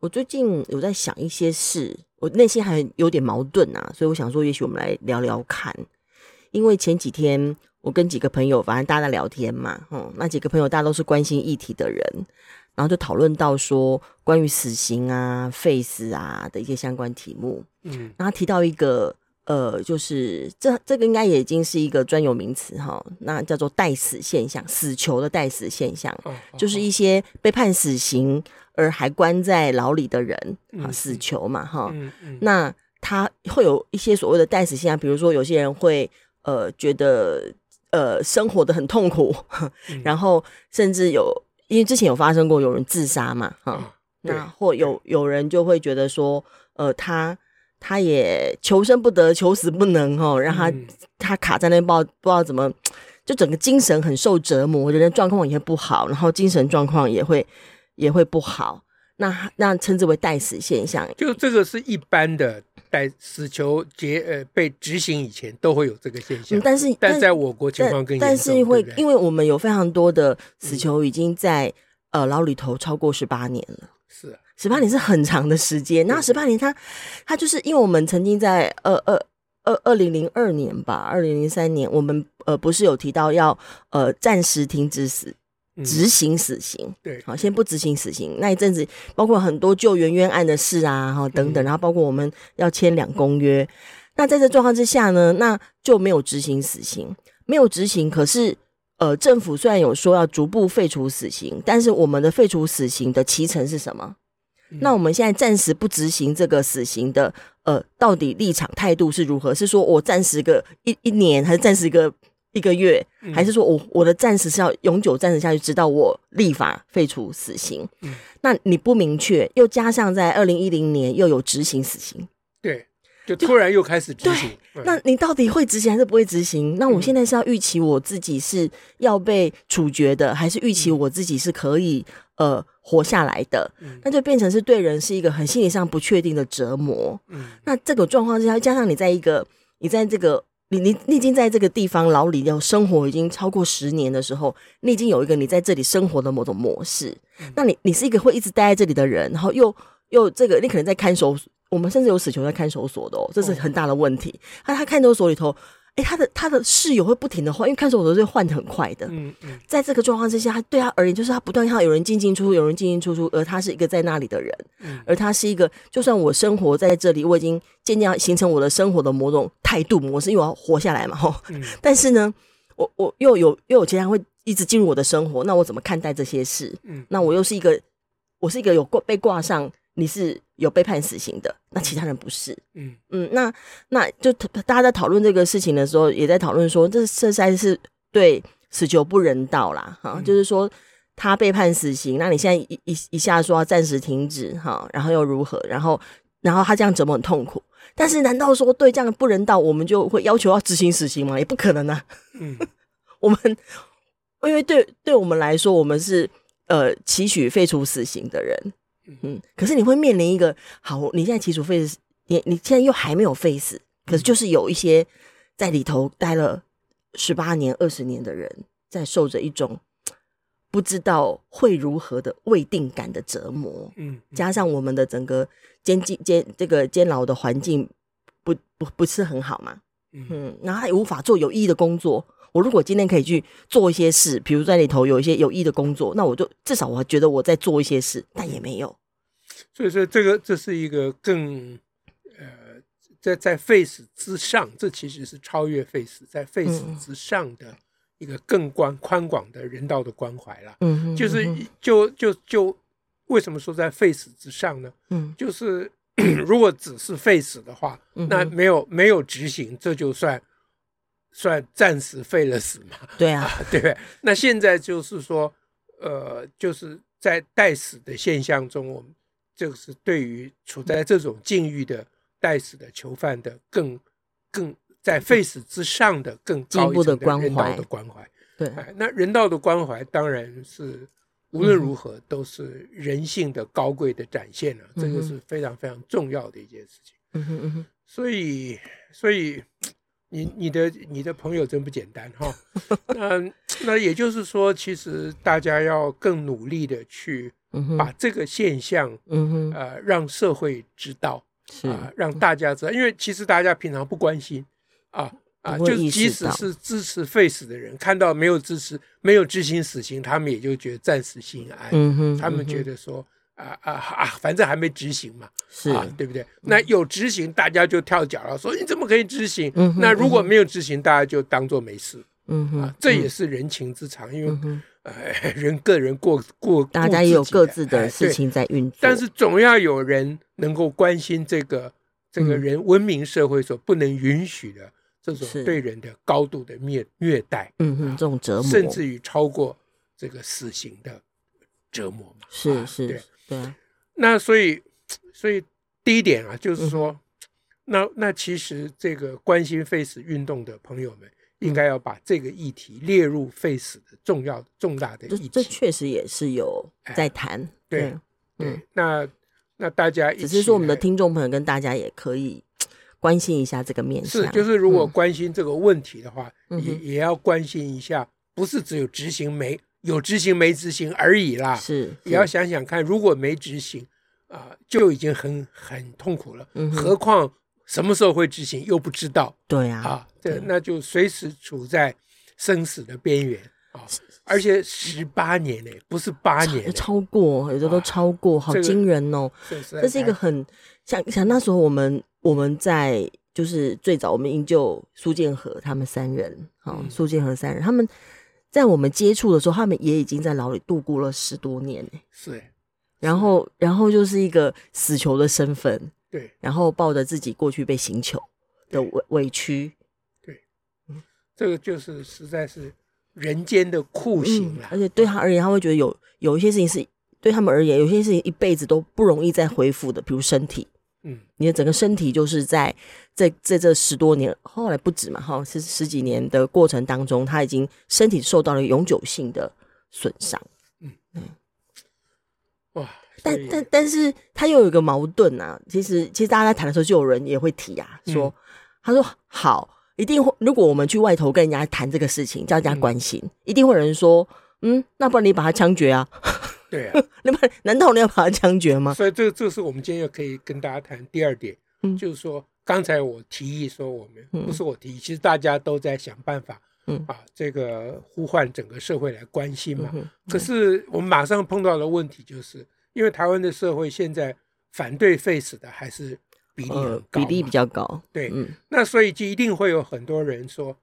我最近有在想一些事，我内心还有点矛盾啊，所以我想说，也许我们来聊聊看。因为前几天我跟几个朋友，反正大家在聊天嘛，嗯，那几个朋友大家都是关心议题的人，然后就讨论到说关于死刑啊、废死啊的一些相关题目，嗯，然后提到一个。呃，就是这这个应该也已经是一个专有名词哈，那叫做待死现象，死囚的待死现象，哦哦、就是一些被判死刑而还关在牢里的人啊，嗯、死囚嘛哈。嗯嗯、那他会有一些所谓的待死现象，比如说有些人会呃觉得呃生活的很痛苦，嗯、然后甚至有因为之前有发生过有人自杀嘛哈，哦、那或有有人就会觉得说呃他。他也求生不得，求死不能哦，让他、嗯、他卡在那不知道不知道怎么，就整个精神很受折磨，人的状况也会不好，然后精神状况也会也会不好。那那称之为待死现象，就这个是一般的待死囚结呃被执行以前都会有这个现象，嗯、但是但在我国情况更但是会对对？因为我们有非常多的死囚已经在、嗯、呃牢里头超过十八年了，是、啊。十八年是很长的时间，那十八年他，他他就是因为我们曾经在二二二二零零二年吧，二零零三年，我们呃不是有提到要呃暂时停止死执行死刑，对，好，先不执行死刑。那一阵子，包括很多救援冤案的事啊，哈等等，然后包括我们要签两公约。那在这状况之下呢，那就没有执行死刑，没有执行。可是呃，政府虽然有说要逐步废除死刑，但是我们的废除死刑的期程是什么？那我们现在暂时不执行这个死刑的，呃，到底立场态度是如何？是说我暂时个一一年，还是暂时个一个月，还是说我我的暂时是要永久暂时下去，直到我立法废除死刑？嗯，那你不明确，又加上在二零一零年又有执行死刑，对，就突然又开始执行。那你到底会执行还是不会执行？那我现在是要预期我自己是要被处决的，还是预期我自己是可以？呃，活下来的，那就变成是对人是一个很心理上不确定的折磨。嗯，那这个状况之下，加上你在一个，你在这个，你你你已经在这个地方牢里要生活已经超过十年的时候，你已经有一个你在这里生活的某种模式。嗯，那你你是一个会一直待在这里的人，然后又又这个，你可能在看守所，我们甚至有死囚在看守所的哦，这是很大的问题。那，哦，他看守所里头。哎，他的他的室友会不停的换，因为看守所是换的很快的。嗯嗯，在这个状况之下，他对他而言就是他不断要有人进进出出，有人进进出出，而他是一个在那里的人。嗯，而他是一个，就算我生活在这里，我已经渐渐形成我的生活的某种态度模式，因为我要活下来嘛。吼，嗯，但是呢，我我又有又有其他人会一直进入我的生活，那我怎么看待这些事？嗯，那我又是一个，我是一个有挂被挂上。你是有被判死刑的，那其他人不是。嗯嗯，那那就大家在讨论这个事情的时候，也在讨论说，这这实在是对死囚不人道啦，哈，嗯、就是说他被判死刑，那你现在一一一下说要暂时停止，哈，然后又如何？然后然后他这样折磨很痛苦，但是难道说对这样的不人道，我们就会要求要执行死刑吗？也不可能啊。嗯，我们因为对对我们来说，我们是呃期许废除死刑的人。嗯，可是你会面临一个好，你现在起诉废死，你你现在又还没有废死，可是就是有一些在里头待了十八年、二十年的人，在受着一种不知道会如何的未定感的折磨。嗯，加上我们的整个监禁监这个监牢的环境不不不是很好嘛。嗯，然后他也无法做有意义的工作。我如果今天可以去做一些事，比如在里头有一些有益的工作，那我就至少我觉得我在做一些事，但也没有。所以说，这个这是一个更呃，在在废死之上，这其实是超越废死，在废死之上的一个更宽宽广的人道的关怀了。嗯哼，就是就就就为什么说在废死之上呢？嗯，就是 如果只是废死的话，那没有没有执行，这就算。算暂时废了死嘛？对啊，对不对？那现在就是说，呃，就是在待死的现象中，我们这个是对于处在这种境遇的待死的囚犯的更更在 face 之上的更高一层的人道的关怀。对，哎，那人道的关怀当然是无论如何都是人性的高贵的展现了，啊，这个是非常非常重要的一件事情。嗯哼嗯哼，所以所以你你的你的朋友真不简单哈。那那也就是说，其实大家要更努力的去把这个现象，嗯哼，呃，让社会知道，是啊，让大家知道，因为其实大家平常不关心啊。啊，就即使是支持废死的人，看到没有支持、没有执行死刑，他们也就觉得暂时心安。嗯哼，他们觉得说，啊啊啊，反正还没执行嘛，是啊，对不对？那有执行，大家就跳脚了，说你怎么可以执行？那如果没有执行，大家就当做没事。嗯哼，这也是人情之常，因为呃，人个人过过，大家也有各自的事情在运作，但是总要有人能够关心这个这个人文明社会所不能允许的。这种对人的高度的虐虐待，嗯哼，这种折磨，甚至于超过这个死刑的折磨嘛，是是，对啊。那所以，所以第一点啊，就是说，那那其实这个关心 face 运动的朋友们，应该要把这个议题列入废死的重要重大的议题。这确实也是有在谈，对对。那那大家只是说，我们的听众朋友跟大家也可以。关心一下这个面向是，就是如果关心这个问题的话，嗯、也也要关心一下，不是只有执行没有执行没执行而已啦，是，是。也要想想看，如果没执行啊、呃，就已经很很痛苦了，嗯、何况什么时候会执行又不知道，对啊，啊，这那就随时处在生死的边缘啊，而且十八年呢，不是八年，超过有的都超过，好惊人哦，这，个、这是一个很像像那时候我们。我们在就是最早，我们营救苏建和他们三人，好，苏建和三人，他们在我们接触的时候，他们也已经在牢里度过了十多年，是，然后，然后就是一个死囚的身份，对，然后抱着自己过去被刑求的委委屈，对，嗯，这个就是实在是人间的酷刑了，而且对他而言，他会觉得有有一些事情是对他们而言，有些事情一辈子都不容易再恢复的，比如身体。嗯，你的整个身体就是在在在这十多年，后来不止嘛，哈，是十几年的过程当中，他已经身体受到了永久性的损伤。嗯嗯，哇，但但但是他又有一个矛盾啊。其实其实大家在谈的时候，就有人也会提啊，说、嗯、他说好，一定会。如果我们去外头跟人家谈这个事情，叫人家关心，嗯、一定会有人说，嗯，那不然你把他枪决啊。对啊，那么难道你要把它枪决吗？所以这这是我们今天要可以跟大家谈第二点，嗯，就是说刚才我提议说我们不是我提议，其实大家都在想办法，嗯啊，这个呼唤整个社会来关心嘛。可是我们马上碰到的问题就是，因为台湾的社会现在反对废死的还是比例很高，比例比较高。对，那所以就一定会有很多人说，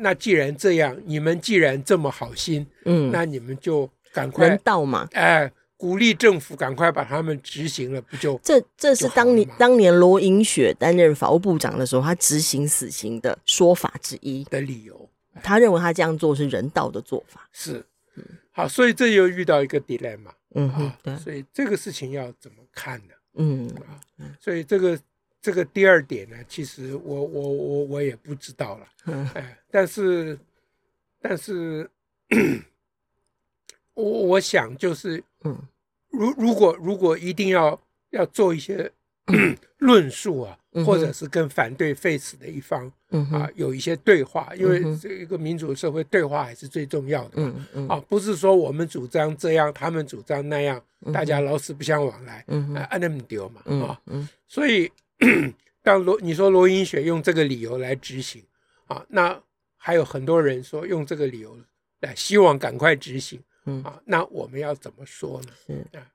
那既然这样，你们既然这么好心，嗯，那你们就。赶快人道嘛！哎，鼓励政府赶快把他们执行了，不就这？这是当年当年罗英雪担任法务部长的时候，他执行死刑的说法之一的理由。他认为他这样做是人道的做法。是，好，所以这又遇到一个 dilemma。嗯哼，对。所以这个事情要怎么看呢？嗯啊，所以这个这个第二点呢，其实我我我我也不知道了。嗯，哎，但是但是。我我想就是，嗯，如如果如果一定要要做一些 论述啊，或者是跟反对废死的一方，嗯啊，有一些对话，因为这一个民主社会对话还是最重要的嘛，嗯啊，不是说我们主张这样，他们主张那样，大家老死不相往来，嗯啊，那么丢嘛，啊，所以 当罗你说罗英雪用这个理由来执行，啊，那还有很多人说用这个理由来希望赶快执行。嗯。啊，那我们要怎么说呢？是。啊，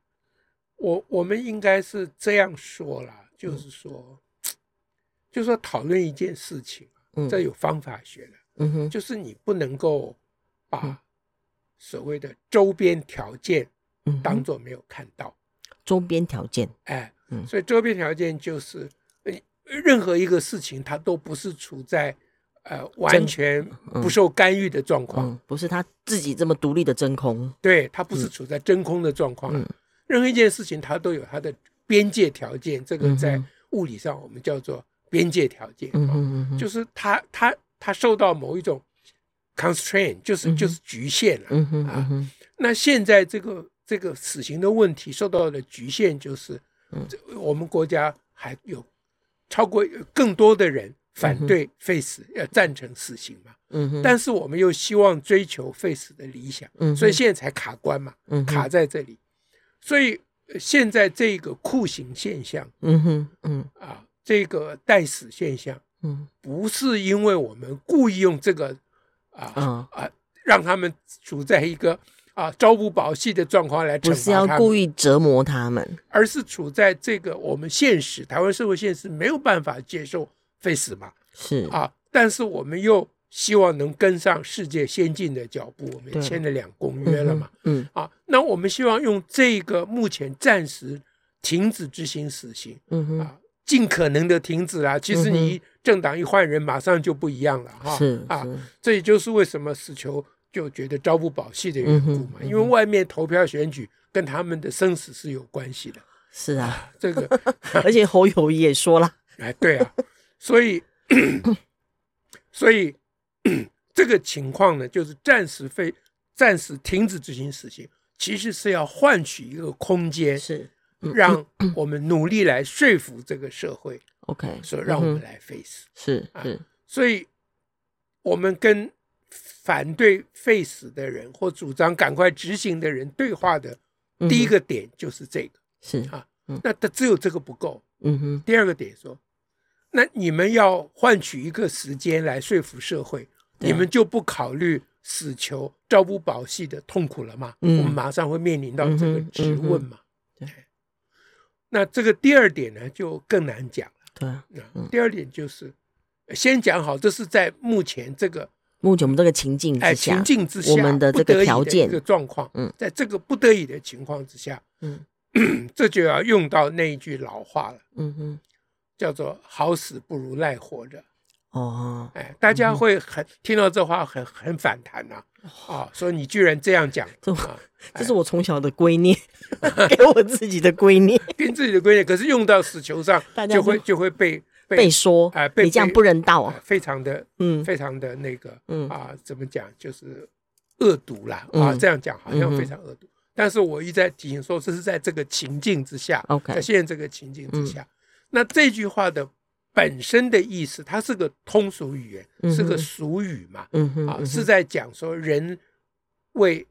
我我们应该是这样说啦，就是说，嗯、就是说讨论一件事情，嗯、这有方法学的，嗯哼，就是你不能够把所谓的周边条件当做没有看到。周边条件，哎，嗯，所以周边条件就是，任何一个事情它都不是处在。呃，完全不受干预的状况，嗯嗯，不是他自己这么独立的真空，对，他不是处在真空的状况，嗯，任何一件事情他都有他的边界条件，这个在物理上我们叫做边界条件，就是它它它受到某一种 constraint，就是就是局限了啊。那现在这个这个死刑的问题受到的局限，就是我们国家还有超过更多的人反对废死，要赞成死刑嘛。嗯但是我们又希望追求废死的理想，所以现在才卡关嘛，卡在这里。所以现在这个酷刑现象，嗯哼，嗯。啊，这个待死现象，嗯，不是因为我们故意用这个啊啊。让他们处在一个啊朝不保夕的状况来惩罚他们，不是要故意折磨他们，而是处在这个我们现实台湾社会现实没有办法接受废死嘛，是啊，但是我们又。希望能跟上世界先进的脚步，我们签了两公约了嘛？嗯，嗯啊，那我们希望用这个目前暂时停止执行死刑，嗯哼啊，尽可能的停止啊。其实你政党一换人，马上就不一样了哈。是啊，这也就是为什么死囚就觉得朝不保夕的缘故嘛，嗯嗯、因为外面投票选举跟他们的生死是有关系的。是啊，啊这个，而且侯友宜也说了，哎，对啊，所以，所以。这个情况呢，就是暂时废、暂时停止执行死刑，其实是要换取一个空间，是让我们努力来说服这个社会，OK，说让我们来 face，是是，所以我们跟反对废死的人或主张赶快执行的人对话的第一个点就是这个，是啊，那他只有这个不够，嗯哼，第二个点说，那你们要换取一个时间来说服社会。你们就不考虑死囚朝不保夕的痛苦了吗？嗯、我们马上会面临到这个质问嘛。嗯嗯、对，那这个第二点呢，就更难讲了。对，嗯、第二点就是先讲好，这是在目前这个目前我们这个情境之下，情境之下，我们的这个条件、这个状况，嗯，在这个不得已的情况之下，嗯，这就要用到那一句老话了，嗯哼，叫做“好死不如赖活着”。哦，哎，大家会很听到这话很很反弹呐，啊，说你居然这样讲，这是我从小的观念，给我自己的观念，跟自己的观念，可是用到死囚上，就会就会被被说，哎，你这样不人道啊，非常的，嗯，非常的那个，嗯啊，怎么讲，就是恶毒啦，啊，这样讲好像非常恶毒，但是我一再提醒说，这是在这个情境之下，OK，，在现在这个情境之下，那这句话的。本身的意思，它是个通俗语言，是个俗语嘛，啊，是在讲说人为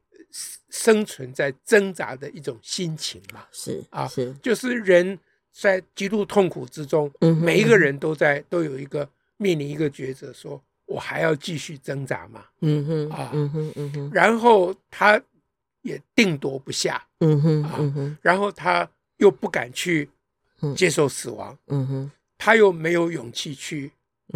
生存在挣扎的一种心情嘛，是啊，是就是人在极度痛苦之中，每一个人都在都有一个面临一个抉择，说我还要继续挣扎嘛，嗯哼啊，嗯哼嗯哼，然后他也定夺不下，嗯哼啊，然后他又不敢去接受死亡，嗯哼。他又没有勇气去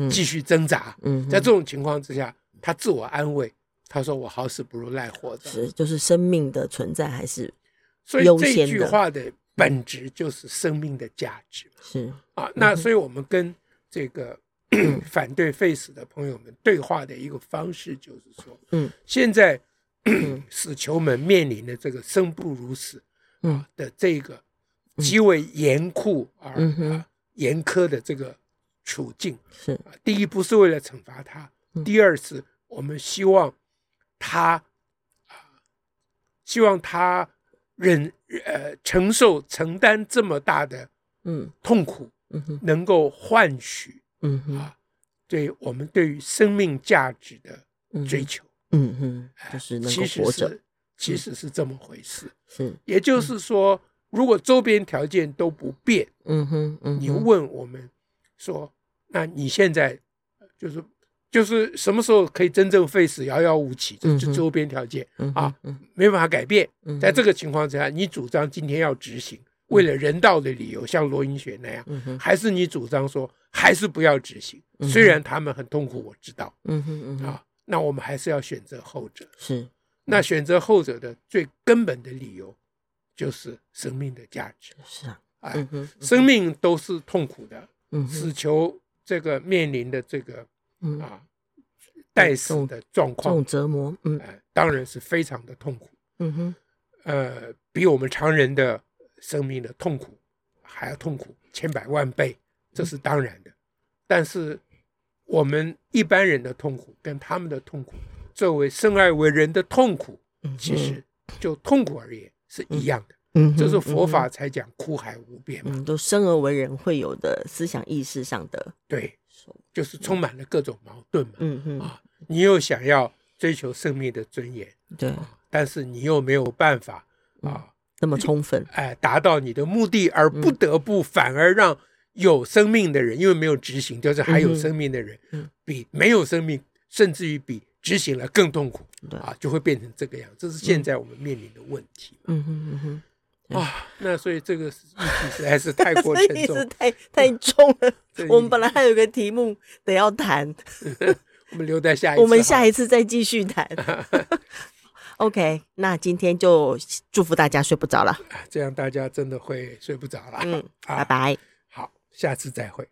继续挣扎，嗯，在这种情况之下，他自我安慰，他说：“我好死不如赖活着。”是，就是生命的存在还是所以这句话的本质就是生命的价值。是。啊，那所以我们跟这个 反对废死的朋友们对话的一个方式就是说，嗯，现在 死囚们面临的这个生不如死啊的这个极为严酷而啊。严苛的这个处境。是。第一，不是为了惩罚他；第二是，我们希望他啊，希望他忍呃承受承担这么大的嗯。痛苦，嗯能够换取嗯啊，对我们对于生命价值的追求，嗯哼，就是能够活着，其实是这么回事，是，也就是说。如果周边条件都不变，嗯哼，嗯哼，你问我们说，那你现在就是就是什么时候可以真正废死，遥遥无期？这是周边条件、嗯、啊，没办法改变。嗯、在这个情况之下，你主张今天要执行，嗯、为了人道的理由，像罗英雪那样，还是你主张说还是不要执行？嗯、虽然他们很痛苦，我知道，嗯哼，嗯哼啊，那我们还是要选择后者。是，那选择后者的最根本的理由。就是生命的价值是啊，哎，生命都是痛苦的，嗯，死囚这个面临的这个啊待死的状况，这种折磨，嗯，当然是非常的痛苦，嗯哼，呃，比我们常人的生命的痛苦还要痛苦千百万倍，这是当然的。但是我们一般人的痛苦跟他们的痛苦，作为生而为人的痛苦，其实就痛苦而言是一样的。嗯，就是佛法才讲苦海无边嘛，嗯，都生而为人会有的思想意识上的，对，就是充满了各种矛盾嘛。嗯嗯啊，你又想要追求生命的尊严，对，但是你又没有办法啊那么充分，哎，达到你的目的，而不得不反而让有生命的人，因为没有执行，就是还有生命的人，比没有生命，甚至于比执行了更痛苦，啊，就会变成这个样。这是现在我们面临的问题。嗯哼嗯哼。啊，那所以这个议题实在是太过沉重，太太重了。我们本来还有个题目得要谈，我们留在下一次，我们下一次再继续谈。OK，那今天就祝福大家睡不着了，这样大家真的会睡不着了。嗯，拜拜。好，下次再会。